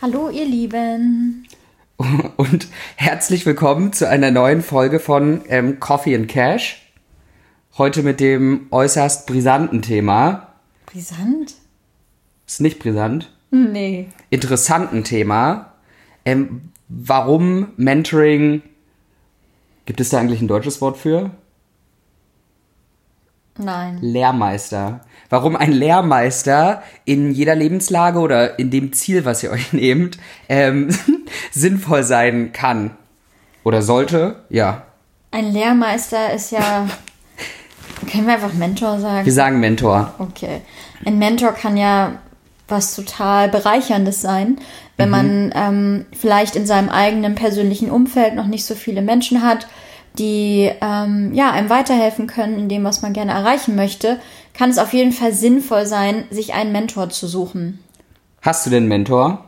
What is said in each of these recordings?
Hallo, ihr Lieben. Und herzlich willkommen zu einer neuen Folge von ähm, Coffee and Cash. Heute mit dem äußerst brisanten Thema. Brisant? Ist nicht brisant. Nee. Interessanten Thema. Ähm, warum Mentoring. Gibt es da eigentlich ein deutsches Wort für? Nein. Lehrmeister. Warum ein Lehrmeister in jeder Lebenslage oder in dem Ziel, was ihr euch nehmt, ähm, sinnvoll sein kann. Oder sollte, ja. Ein Lehrmeister ist ja. Können wir einfach Mentor sagen? Wir sagen Mentor. Okay. Ein Mentor kann ja was total Bereicherndes sein, wenn man ähm, vielleicht in seinem eigenen persönlichen Umfeld noch nicht so viele Menschen hat, die ähm, ja einem weiterhelfen können in dem, was man gerne erreichen möchte, kann es auf jeden Fall sinnvoll sein, sich einen Mentor zu suchen. Hast du denn einen Mentor?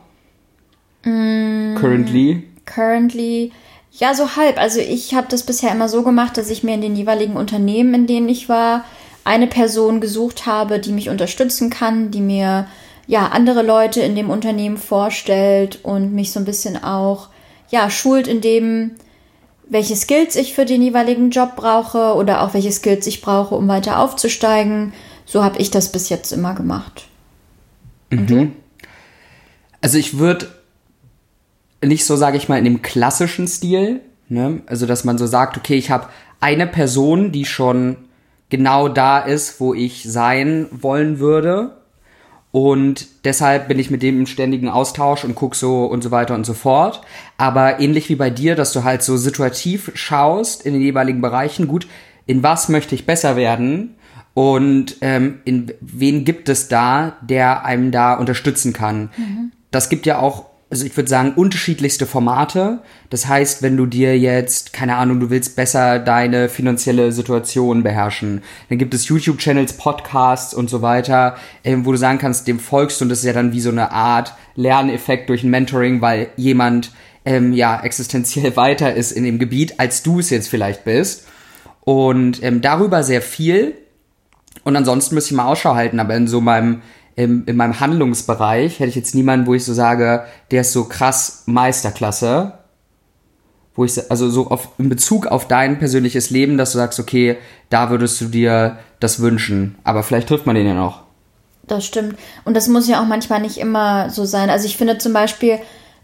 Currently? Currently, ja, so halb. Also ich habe das bisher immer so gemacht, dass ich mir in den jeweiligen Unternehmen, in denen ich war, eine Person gesucht habe, die mich unterstützen kann, die mir ja andere Leute in dem Unternehmen vorstellt und mich so ein bisschen auch ja schult in dem, welche Skills ich für den jeweiligen Job brauche oder auch welche Skills ich brauche, um weiter aufzusteigen. So habe ich das bis jetzt immer gemacht. Also ich würde nicht so, sage ich mal, in dem klassischen Stil, ne? also dass man so sagt, okay, ich habe eine Person, die schon genau da ist, wo ich sein wollen würde. Und deshalb bin ich mit dem im ständigen Austausch und guck so und so weiter und so fort. Aber ähnlich wie bei dir, dass du halt so situativ schaust in den jeweiligen Bereichen, gut, in was möchte ich besser werden und ähm, in wen gibt es da, der einem da unterstützen kann. Das gibt ja auch, also ich würde sagen, unterschiedlichste Formate. Das heißt, wenn du dir jetzt, keine Ahnung, du willst besser deine finanzielle Situation beherrschen, dann gibt es YouTube-Channels, Podcasts und so weiter, ähm, wo du sagen kannst, dem folgst und das ist ja dann wie so eine Art Lerneffekt durch ein Mentoring, weil jemand ähm, ja existenziell weiter ist in dem Gebiet, als du es jetzt vielleicht bist. Und ähm, darüber sehr viel. Und ansonsten müsste ich mal Ausschau halten, aber in so meinem, in, in meinem Handlungsbereich hätte ich jetzt niemanden, wo ich so sage, der ist so krass Meisterklasse. Wo ich, also so auf, in Bezug auf dein persönliches Leben, dass du sagst, okay, da würdest du dir das wünschen. Aber vielleicht trifft man den ja noch. Das stimmt. Und das muss ja auch manchmal nicht immer so sein. Also ich finde zum Beispiel,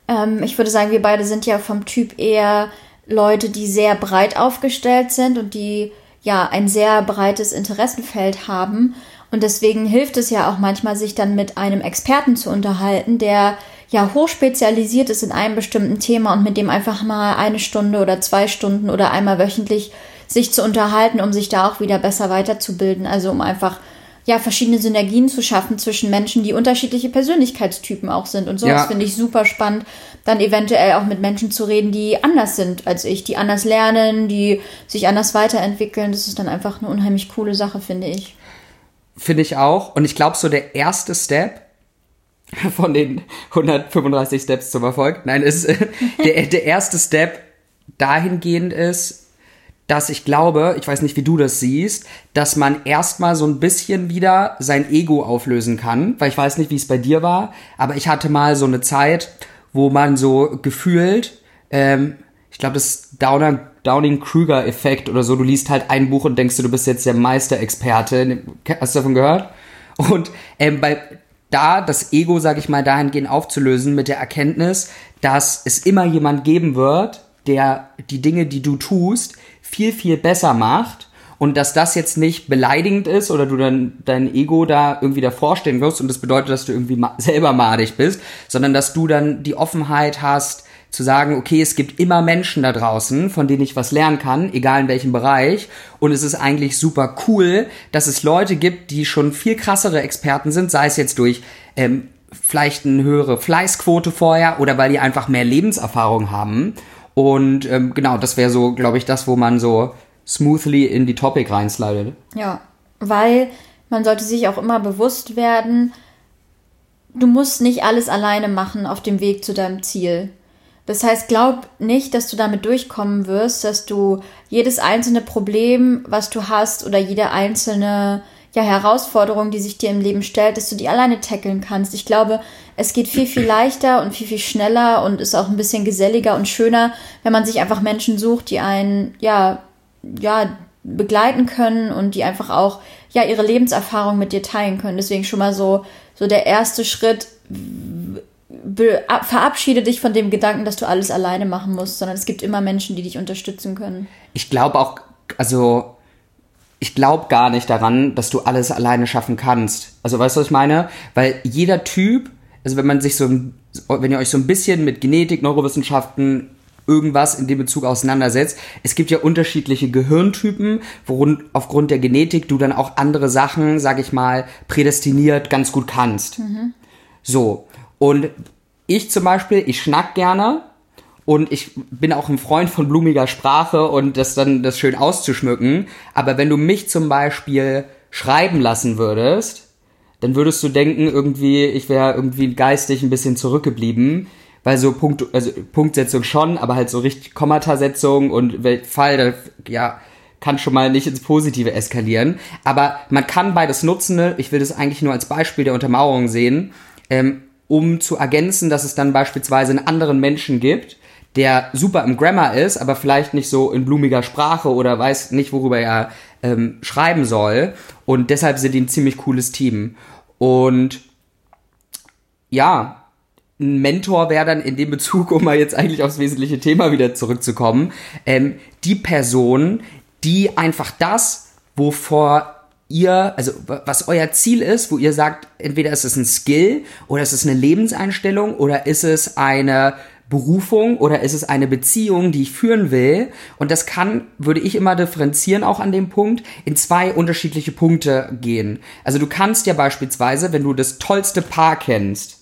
ähm, ich würde sagen, wir beide sind ja vom Typ eher Leute, die sehr breit aufgestellt sind und die ja ein sehr breites Interessenfeld haben. Und deswegen hilft es ja auch manchmal, sich dann mit einem Experten zu unterhalten, der ja hochspezialisiert ist in einem bestimmten Thema und mit dem einfach mal eine Stunde oder zwei Stunden oder einmal wöchentlich sich zu unterhalten, um sich da auch wieder besser weiterzubilden. Also um einfach ja verschiedene Synergien zu schaffen zwischen Menschen, die unterschiedliche Persönlichkeitstypen auch sind. Und sowas Ja. finde ich super spannend, dann eventuell auch mit Menschen zu reden, die anders sind als ich, die anders lernen, die sich anders weiterentwickeln. Das ist dann einfach eine unheimlich coole Sache, finde ich. Finde ich auch. Und ich glaube, so der erste Step von den 135 Steps zum Erfolg, nein, ist der, der erste Step dahingehend ist, dass ich glaube, ich weiß nicht, wie du das siehst, dass man erstmal so ein bisschen wieder sein Ego auflösen kann, weil ich weiß nicht, wie es bei dir war, aber ich hatte mal so eine Zeit, wo man so gefühlt, ähm, ich glaube, das Downer, Downing-Krüger-Effekt oder so, du liest halt ein Buch und denkst du, du bist jetzt der Meisterexperte. Hast du davon gehört? Und ähm, bei da das Ego, sag ich mal, dahingehend aufzulösen mit der Erkenntnis, dass es immer jemand geben wird, der die Dinge, die du tust, viel, viel besser macht und dass das jetzt nicht beleidigend ist oder du dann dein Ego da irgendwie davor stehen wirst und das bedeutet, dass du irgendwie ma selber madig bist, sondern dass du dann die Offenheit hast, zu sagen, okay, es gibt immer Menschen da draußen, von denen ich was lernen kann, egal in welchem Bereich. Und es ist eigentlich super cool, dass es Leute gibt, die schon viel krassere Experten sind, sei es jetzt durch ähm, vielleicht eine höhere Fleißquote vorher oder weil die einfach mehr Lebenserfahrung haben. Und ähm, genau, das wäre so, glaube ich, das, wo man so smoothly in die Topic reinslidet. Ja, weil man sollte sich auch immer bewusst werden, du musst nicht alles alleine machen auf dem Weg zu deinem Ziel. Das heißt, glaub nicht, dass du damit durchkommen wirst, dass du jedes einzelne Problem, was du hast oder jede einzelne ja, Herausforderung, die sich dir im Leben stellt, dass du die alleine tackeln kannst. Ich glaube, es geht viel, viel leichter und viel, viel schneller und ist auch ein bisschen geselliger und schöner, wenn man sich einfach Menschen sucht, die einen, ja, ja, begleiten können und die einfach auch, ja, ihre Lebenserfahrung mit dir teilen können. Deswegen schon mal so, so der erste Schritt, verabschiede dich von dem Gedanken, dass du alles alleine machen musst, sondern es gibt immer Menschen, die dich unterstützen können. Ich glaube auch, also ich glaube gar nicht daran, dass du alles alleine schaffen kannst. Also weißt du, was ich meine? Weil jeder Typ, also wenn man sich so, wenn ihr euch so ein bisschen mit Genetik, Neurowissenschaften, irgendwas in dem Bezug auseinandersetzt, es gibt ja unterschiedliche Gehirntypen, worin aufgrund der Genetik du dann auch andere Sachen, sag ich mal, prädestiniert ganz gut kannst. Mhm. So. Und ich zum Beispiel, ich schnack gerne, und ich bin auch ein Freund von blumiger Sprache und das dann das schön auszuschmücken. Aber wenn du mich zum Beispiel schreiben lassen würdest, dann würdest du denken, irgendwie, ich wäre irgendwie geistig ein bisschen zurückgeblieben. Weil so Punkt, also Punktsetzung schon, aber halt so richtig Kommatasetzung und Fall, ja, kann schon mal nicht ins Positive eskalieren. Aber man kann beides nutzen. Ich will das eigentlich nur als Beispiel der Untermauerung sehen, ähm, um zu ergänzen, dass es dann beispielsweise einen anderen Menschen gibt, der super im Grammar ist, aber vielleicht nicht so in blumiger Sprache oder weiß nicht, worüber er ähm, schreiben soll. Und deshalb sind die ein ziemlich cooles Team. Und ja, ein Mentor wäre dann in dem Bezug, um mal jetzt eigentlich aufs wesentliche Thema wieder zurückzukommen, ähm, die Person, die einfach das, wovor ihr, also was euer Ziel ist, wo ihr sagt, entweder ist es ein Skill oder ist es eine Lebenseinstellung oder ist es eine Berufung oder ist es eine Beziehung, die ich führen will? Und das kann, würde ich immer differenzieren auch an dem Punkt, in zwei unterschiedliche Punkte gehen. Also du kannst ja beispielsweise, wenn du das tollste Paar kennst,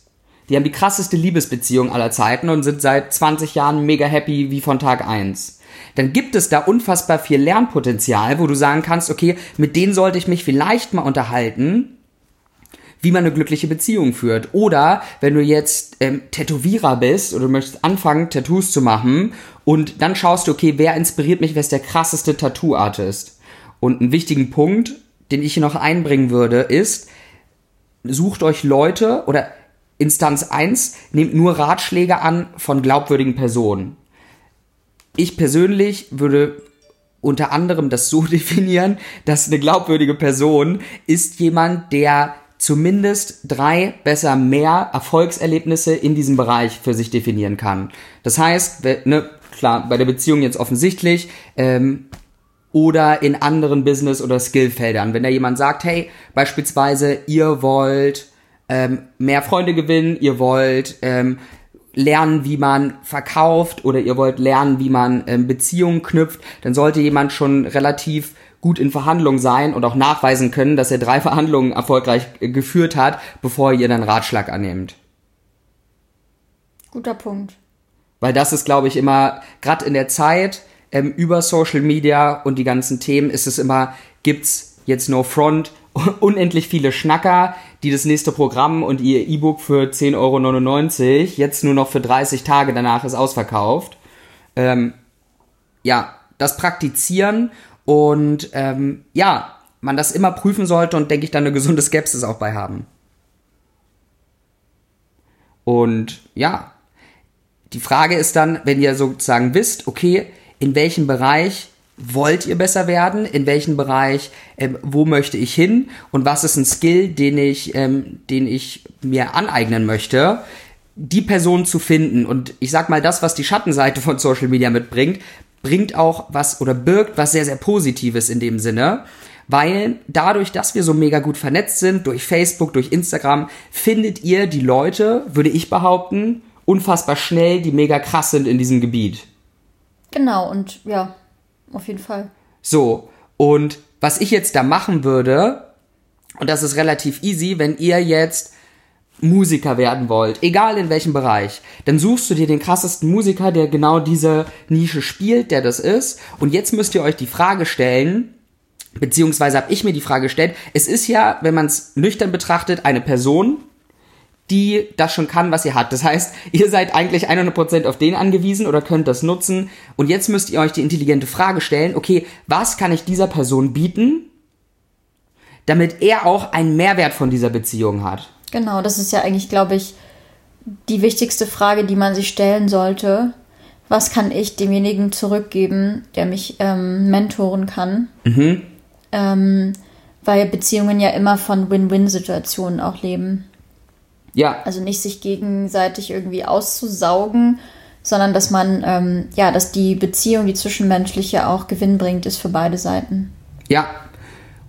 die haben die krasseste Liebesbeziehung aller Zeiten und sind seit 20 Jahren mega happy wie von Tag 1 dann gibt es da unfassbar viel Lernpotenzial, wo du sagen kannst, okay, mit denen sollte ich mich vielleicht mal unterhalten, wie man eine glückliche Beziehung führt. Oder wenn du jetzt ähm, Tätowierer bist oder du möchtest anfangen, Tattoos zu machen und dann schaust du, okay, wer inspiriert mich, wer ist der krasseste Tattoo-Artist? Und einen wichtigen Punkt, den ich hier noch einbringen würde, ist, sucht euch Leute oder Instanz 1, nehmt nur Ratschläge an von glaubwürdigen Personen. Ich persönlich würde unter anderem das so definieren, dass eine glaubwürdige Person ist jemand, der zumindest drei, besser mehr Erfolgserlebnisse in diesem Bereich für sich definieren kann. Das heißt, ne, klar, bei der Beziehung jetzt offensichtlich, ähm, oder in anderen Business- oder Skillfeldern. Wenn da jemand sagt, hey, beispielsweise, ihr wollt ähm, mehr Freunde gewinnen, ihr wollt ähm, lernen, wie man verkauft oder ihr wollt lernen, wie man ähm, Beziehungen knüpft, dann sollte jemand schon relativ gut in Verhandlungen sein und auch nachweisen können, dass er drei Verhandlungen erfolgreich geführt hat, bevor ihr dann Ratschlag annehmt. Guter Punkt. Weil das ist, glaube ich, immer, gerade in der Zeit, ähm, über Social Media und die ganzen Themen ist es immer, gibt's jetzt No Front, unendlich viele Schnacker, die das nächste Programm und ihr E-Book für 10,99 Euro jetzt nur noch für 30 Tage danach ist ausverkauft. Ähm, ja, das praktizieren und ähm, ja, man das immer prüfen sollte und denke ich dann eine gesunde Skepsis auch bei haben. Und ja, die Frage ist dann, wenn ihr sozusagen wisst, okay, in welchem Bereich wollt ihr besser werden, in welchem Bereich, ähm, wo möchte ich hin und was ist ein Skill, den ich, ähm, den ich mir aneignen möchte, die Person zu finden. Und ich sag mal, das, was die Schattenseite von Social Media mitbringt, bringt auch was oder birgt was sehr, sehr Positives in dem Sinne. Weil dadurch, dass wir so mega gut vernetzt sind, durch Facebook, durch Instagram, findet ihr die Leute, würde ich behaupten, unfassbar schnell, die mega krass sind in diesem Gebiet. Genau, und ja, auf jeden Fall. So, und was ich jetzt da machen würde, und das ist relativ easy, wenn ihr jetzt Musiker werden wollt, egal in welchem Bereich, dann suchst du dir den krassesten Musiker, der genau diese Nische spielt, der das ist. Und jetzt müsst ihr euch die Frage stellen, beziehungsweise habe ich mir die Frage gestellt, es ist ja, wenn man es nüchtern betrachtet, eine Person, die das schon kann, was ihr habt. Das heißt, ihr seid eigentlich 100% auf den angewiesen oder könnt das nutzen. Und jetzt müsst ihr euch die intelligente Frage stellen, okay, was kann ich dieser Person bieten, damit er auch einen Mehrwert von dieser Beziehung hat? Genau, das ist ja eigentlich, glaube ich, die wichtigste Frage, die man sich stellen sollte. Was kann ich demjenigen zurückgeben, der mich ähm, mentoren kann? Mhm. Ähm, weil Beziehungen ja immer von Win-Win-Situationen auch leben. Ja, Also nicht sich gegenseitig irgendwie auszusaugen, sondern dass man, ähm, ja, dass die Beziehung, die zwischenmenschliche auch gewinnbringend ist für beide Seiten. Ja.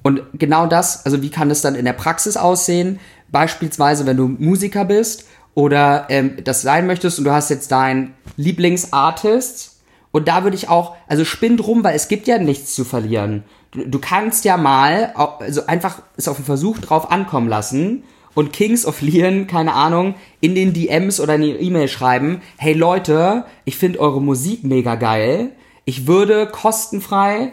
Und genau das, also wie kann das dann in der Praxis aussehen? Beispielsweise, wenn du Musiker bist oder ähm, das sein möchtest und du hast jetzt deinen Lieblingsartist und da würde ich auch, also spinn drum, weil es gibt ja nichts zu verlieren. Du, du kannst ja mal, also einfach es auf den Versuch drauf ankommen lassen und Kings of Leon, keine Ahnung, in den DMs oder in die E-Mail schreiben, hey Leute, ich finde eure Musik mega geil. Ich würde kostenfrei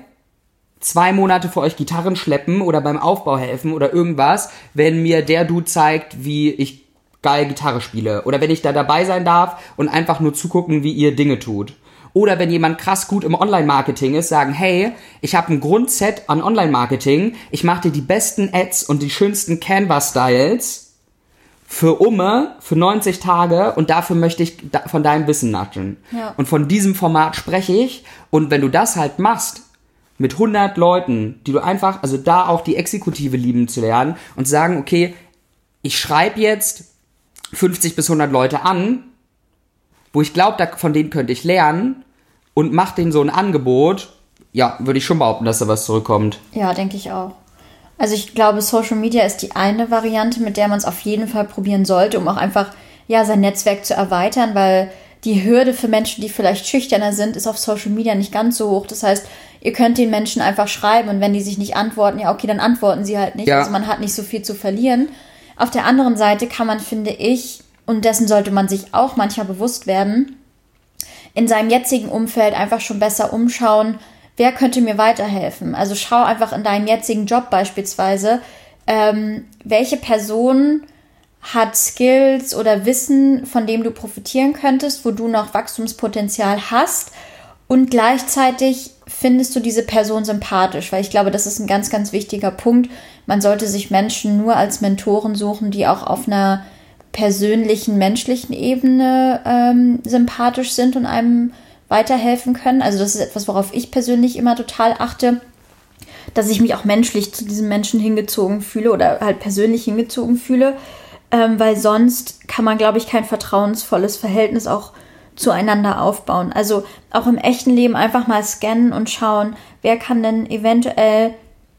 zwei Monate für euch Gitarren schleppen oder beim Aufbau helfen oder irgendwas, wenn mir der Dude zeigt, wie ich geil Gitarre spiele. Oder wenn ich da dabei sein darf und einfach nur zugucken, wie ihr Dinge tut. Oder wenn jemand krass gut im Online-Marketing ist, sagen, hey, ich habe ein Grundset an Online-Marketing, ich mache dir die besten Ads und die schönsten Canva-Styles für Umme, für 90 Tage und dafür möchte ich von deinem Wissen natschen. Ja. Und von diesem Format spreche ich. Und wenn du das halt machst, mit 100 Leuten, die du einfach, also da auch die Exekutive lieben zu lernen und sagen, okay, ich schreibe jetzt 50 bis 100 Leute an, wo ich glaube, von denen könnte ich lernen und mach denen so ein Angebot, ja, würde ich schon behaupten, dass da was zurückkommt. Ja, denke ich auch. Also ich glaube, Social Media ist die eine Variante, mit der man es auf jeden Fall probieren sollte, um auch einfach ja sein Netzwerk zu erweitern, weil die Hürde für Menschen, die vielleicht schüchterner sind, ist auf Social Media nicht ganz so hoch. Das heißt, ihr könnt den Menschen einfach schreiben und wenn die sich nicht antworten, ja okay, dann antworten sie halt nicht. Ja. Also man hat nicht so viel zu verlieren. Auf der anderen Seite kann man, finde ich, und dessen sollte man sich auch manchmal bewusst werden, in seinem jetzigen Umfeld einfach schon besser umschauen, wer könnte mir weiterhelfen. Also schau einfach in deinem jetzigen Job beispielsweise, ähm, welche Person hat Skills oder Wissen, von dem du profitieren könntest, wo du noch Wachstumspotenzial hast und gleichzeitig findest du diese Person sympathisch, weil ich glaube, das ist ein ganz, ganz wichtiger Punkt. Man sollte sich Menschen nur als Mentoren suchen, die auch auf einer persönlichen, menschlichen Ebene ähm, sympathisch sind und einem weiterhelfen können. Also das ist etwas, worauf ich persönlich immer total achte, dass ich mich auch menschlich zu diesem Menschen hingezogen fühle oder halt persönlich hingezogen fühle, ähm, weil sonst kann man, glaube ich, kein vertrauensvolles Verhältnis auch zueinander aufbauen. Also auch im echten Leben einfach mal scannen und schauen, wer kann denn eventuell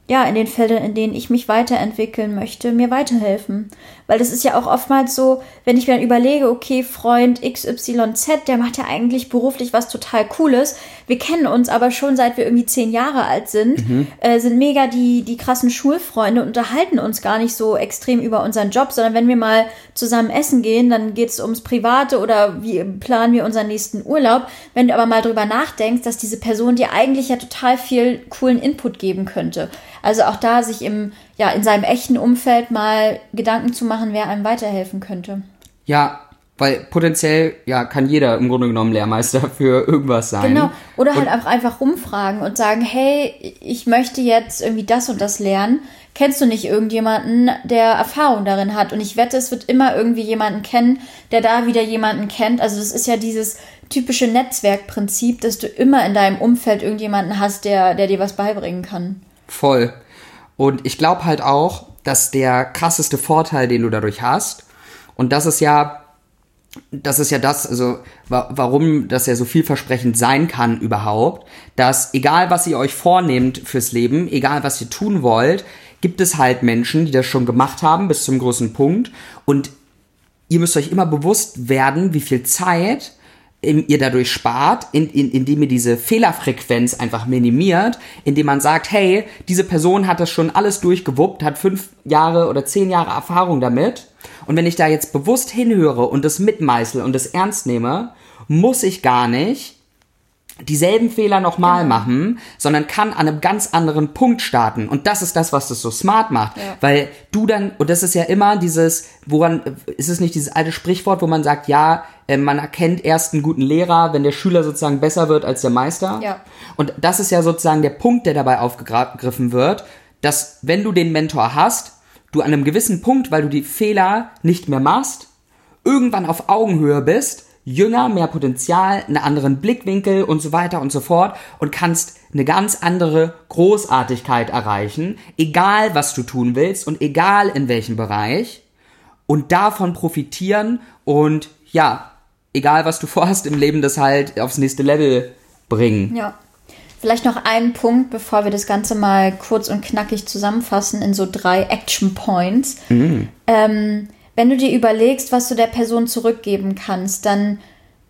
ja, in den Feldern, in denen ich mich weiterentwickeln möchte, mir weiterhelfen. Weil das ist ja auch oftmals so, wenn ich mir dann überlege, okay, Freund XYZ, der macht ja eigentlich beruflich was total Cooles. Wir kennen uns aber schon seit wir irgendwie zehn Jahre alt sind, äh, sind mega die, die krassen Schulfreunde und unterhalten uns gar nicht so extrem über unseren Job, sondern wenn wir mal zusammen essen gehen, dann geht's ums Private oder wie planen wir unseren nächsten Urlaub. Wenn du aber mal drüber nachdenkst, dass diese Person dir eigentlich ja total viel coolen Input geben könnte. Also auch da sich im, ja, in seinem echten Umfeld mal Gedanken zu machen, wer einem weiterhelfen könnte. Ja, weil potenziell, ja, kann jeder im Grunde genommen Lehrmeister für irgendwas sein. Genau. Oder halt Und- auch einfach rumfragen und sagen, hey, ich möchte jetzt irgendwie das und das lernen. Kennst du nicht irgendjemanden, der Erfahrung darin hat? Und ich wette, es wird immer irgendwie jemanden kennen, der da wieder jemanden kennt. Also das ist ja dieses typische Netzwerkprinzip, dass du immer in deinem Umfeld irgendjemanden hast, der, der dir was beibringen kann. Voll. Und ich glaube halt auch, dass der krasseste Vorteil, den du dadurch hast, und das ist ja, das ist ja das, also wa warum das ja so vielversprechend sein kann überhaupt, dass egal was ihr euch vornehmt fürs Leben, egal was ihr tun wollt, gibt es halt Menschen, die das schon gemacht haben bis zum großen Punkt. Und ihr müsst euch immer bewusst werden, wie viel Zeit ihr dadurch spart, in, in, indem ihr diese Fehlerfrequenz einfach minimiert, indem man sagt, hey, diese Person hat das schon alles durchgewuppt, hat fünf Jahre oder zehn Jahre Erfahrung damit. Und wenn ich da jetzt bewusst hinhöre und das mitmeißel und das ernst nehme, muss ich gar nicht dieselben Fehler nochmal machen, sondern kann an einem ganz anderen Punkt starten. Und das ist das, was das so smart macht. Ja. Weil du dann, und das ist ja immer dieses, woran, ist es nicht dieses alte Sprichwort, wo man sagt, ja, äh, man erkennt erst einen guten Lehrer, wenn der Schüler sozusagen besser wird als der Meister. Ja. Und das ist ja sozusagen der Punkt, der dabei aufgegriffen wird, dass wenn du den Mentor hast, du an einem gewissen Punkt, weil du die Fehler nicht mehr machst, irgendwann auf Augenhöhe bist, jünger, mehr Potenzial, einen anderen Blickwinkel und so weiter und so fort und kannst eine ganz andere Großartigkeit erreichen, egal was du tun willst und egal in welchem Bereich und davon profitieren und ja, egal was du vorhast im Leben, das halt aufs nächste Level bringen. Ja. Vielleicht noch einen Punkt, bevor wir das Ganze mal kurz und knackig zusammenfassen in so drei Action Points. Mhm. Ähm, wenn du dir überlegst, was du der Person zurückgeben kannst, dann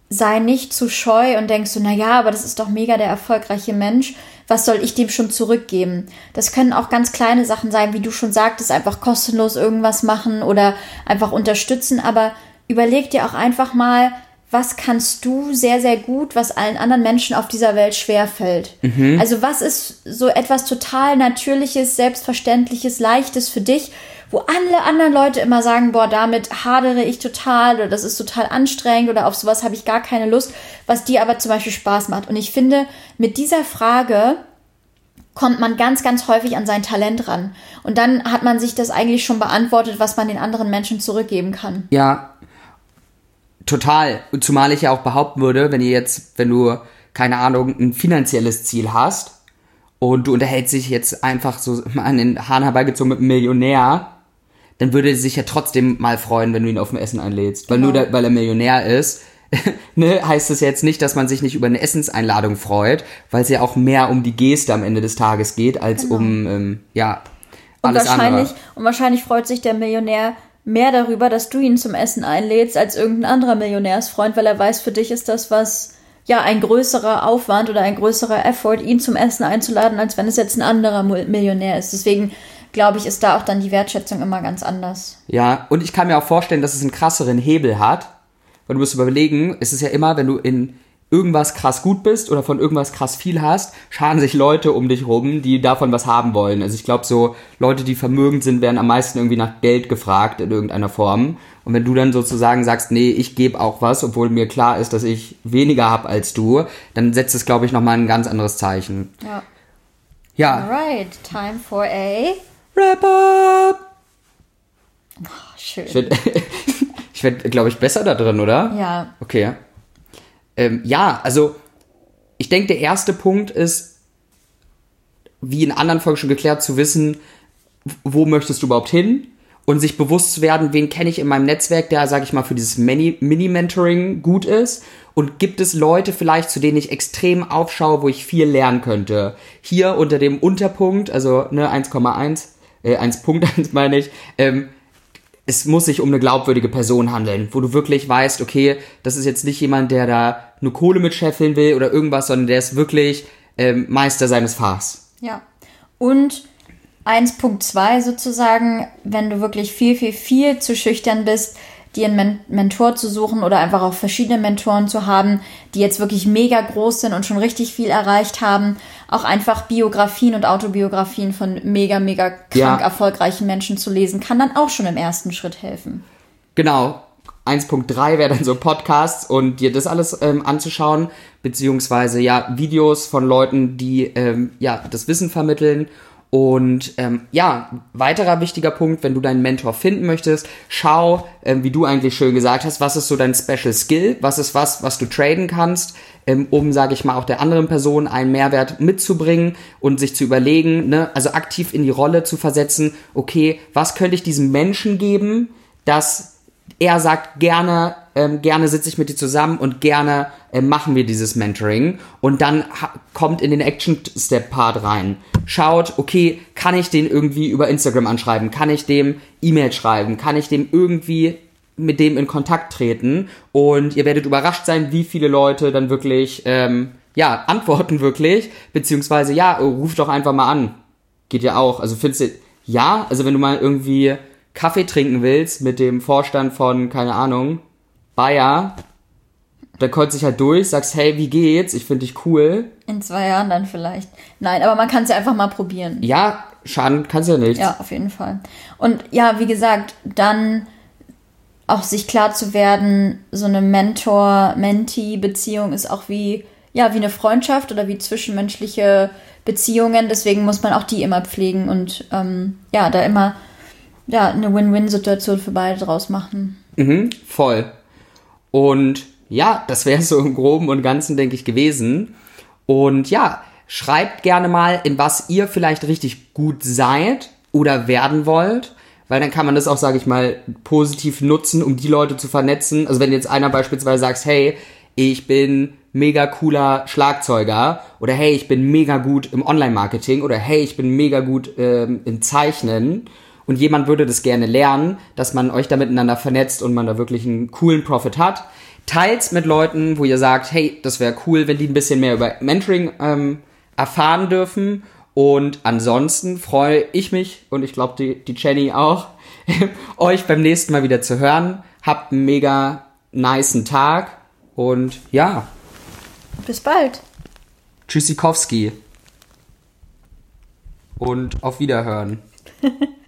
sei nicht zu scheu und denkst du, na ja, aber das ist doch mega der erfolgreiche Mensch. Was soll ich dem schon zurückgeben? Das können auch ganz kleine Sachen sein, wie du schon sagtest, einfach kostenlos irgendwas machen oder einfach unterstützen. Aber überleg dir auch einfach mal, was kannst du sehr, sehr gut, was allen anderen Menschen auf dieser Welt schwerfällt. Mhm. Also was ist so etwas total Natürliches, Selbstverständliches, Leichtes für dich, wo alle anderen Leute immer sagen, boah, damit hadere ich total oder das ist total anstrengend oder auf sowas habe ich gar keine Lust, was dir aber zum Beispiel Spaß macht. Und ich finde, mit dieser Frage kommt man ganz, ganz häufig an sein Talent ran. Und dann hat man sich das eigentlich schon beantwortet, was man den anderen Menschen zurückgeben kann. Ja, total. Und zumal ich ja auch behaupten würde, wenn ihr jetzt, wenn du, keine Ahnung, ein finanzielles Ziel hast und du unterhältst dich jetzt einfach so an den Haaren herbeigezogen mit einem Millionär, dann würde er sich ja trotzdem mal freuen, wenn du ihn auf ein Essen einlädst. Weil Genau. nur, da, weil er Millionär ist, ne, heißt es jetzt nicht, dass man sich nicht über eine Essenseinladung freut, weil es ja auch mehr um die Geste am Ende des Tages geht, als um, ähm, ja, Und alles wahrscheinlich, andere. und wahrscheinlich freut sich der Millionär mehr darüber, dass du ihn zum Essen einlädst, als irgendein anderer Millionärsfreund, weil er weiß, für dich ist das was, ja, ein größerer Aufwand oder ein größerer Effort, ihn zum Essen einzuladen, als wenn es jetzt ein anderer Millionär ist. Deswegen glaube ich, ist da auch dann die Wertschätzung immer ganz anders. Ja, und ich kann mir auch vorstellen, dass es einen krasseren Hebel hat. Weil du musst überlegen, es ist ja immer, wenn du in irgendwas krass gut bist oder von irgendwas krass viel hast, scharen sich Leute um dich rum, die davon was haben wollen. Also ich glaube, so Leute, die vermögend sind, werden am meisten irgendwie nach Geld gefragt in irgendeiner Form. Und wenn du dann sozusagen sagst, nee, ich gebe auch was, obwohl mir klar ist, dass ich weniger habe als du, dann setzt es, glaube ich, nochmal ein ganz anderes Zeichen. Ja. Ja, Alright, time for a. Wrap-up! Schön. Ich werde, werd, glaube ich, besser da drin, oder? Ja. Okay. Ähm, ja, also ich denke, der erste Punkt ist, wie in anderen Folgen schon geklärt, zu wissen, wo möchtest du überhaupt hin und sich bewusst zu werden, wen kenne ich in meinem Netzwerk, der, sage ich mal, für dieses Mini- Mini-Mentoring gut ist und gibt es Leute vielleicht, zu denen ich extrem aufschaue, wo ich viel lernen könnte. Hier unter dem Unterpunkt, also ne, 1,1, äh, 1.1 meine ich, ähm, es muss sich um eine glaubwürdige Person handeln, wo du wirklich weißt, okay, das ist jetzt nicht jemand, der da nur Kohle mit scheffeln will oder irgendwas, sondern der ist wirklich ähm, Meister seines Fachs. Ja. Und 1.2 sozusagen, wenn du wirklich viel, viel, viel zu schüchtern bist, dir einen Men Mentor zu suchen oder einfach auch verschiedene Mentoren zu haben, die jetzt wirklich mega groß sind und schon richtig viel erreicht haben. Auch einfach Biografien und Autobiografien von mega, mega krank Ja. erfolgreichen Menschen zu lesen, kann dann auch schon im ersten Schritt helfen. Genau. 1.3 wäre dann so Podcasts und dir das alles ähm, anzuschauen, beziehungsweise ja Videos von Leuten, die ähm, ja das Wissen vermitteln. Und ähm, ja, weiterer wichtiger Punkt, wenn du deinen Mentor finden möchtest, schau, ähm, wie du eigentlich schön gesagt hast, was ist so dein Special Skill, was ist was, was du traden kannst, ähm, um, sage ich mal, auch der anderen Person einen Mehrwert mitzubringen und sich zu überlegen, ne, also aktiv in die Rolle zu versetzen, okay, was könnte ich diesem Menschen geben, dass er sagt gerne, ähm, gerne sitze ich mit dir zusammen und gerne ähm, machen wir dieses Mentoring und dann kommt in den Action-Step-Part rein. Schaut, okay, kann ich den irgendwie über Instagram anschreiben? Kann ich dem E-Mail schreiben? Kann ich dem irgendwie mit dem in Kontakt treten? Und ihr werdet überrascht sein, wie viele Leute dann wirklich, ähm, ja, antworten wirklich, beziehungsweise, ja, ruft doch einfach mal an. Geht ja auch. Also findest du, ja, also wenn du mal irgendwie Kaffee trinken willst mit dem Vorstand von, keine Ahnung, Bayer, dann kreuzt dich halt durch, sagst, hey, wie geht's? Ich finde dich cool. In zwei Jahren dann vielleicht. Nein, aber man kann es ja einfach mal probieren. Ja, schaden kannst ja nicht. Ja, auf jeden Fall. Und ja, wie gesagt, dann auch sich klar zu werden, so eine Mentor-Mentee-Beziehung ist auch wie, ja, wie eine Freundschaft oder wie zwischenmenschliche Beziehungen. Deswegen muss man auch die immer pflegen und ähm, ja, da immer ja, eine Win-Win-Situation für beide draus machen. Mhm, voll. Und ja, das wäre so im Groben und Ganzen, denke ich, gewesen. Und ja, schreibt gerne mal, in was ihr vielleicht richtig gut seid oder werden wollt. Weil dann kann man das auch, sage ich mal, positiv nutzen, um die Leute zu vernetzen. Also wenn jetzt einer beispielsweise sagt, hey, ich bin mega cooler Schlagzeuger oder hey, ich bin mega gut im Online-Marketing oder hey, ich bin mega gut ähm, im Zeichnen und jemand würde das gerne lernen, dass man euch da miteinander vernetzt und man da wirklich einen coolen Profit hat. Teils mit Leuten, wo ihr sagt, hey, das wäre cool, wenn die ein bisschen mehr über Mentoring ähm, erfahren dürfen. Und ansonsten freue ich mich und ich glaube die, die Jenny auch, euch beim nächsten Mal wieder zu hören. Habt einen mega niceen Tag und ja. Bis bald. Tschüssikowski. Und auf Wiederhören.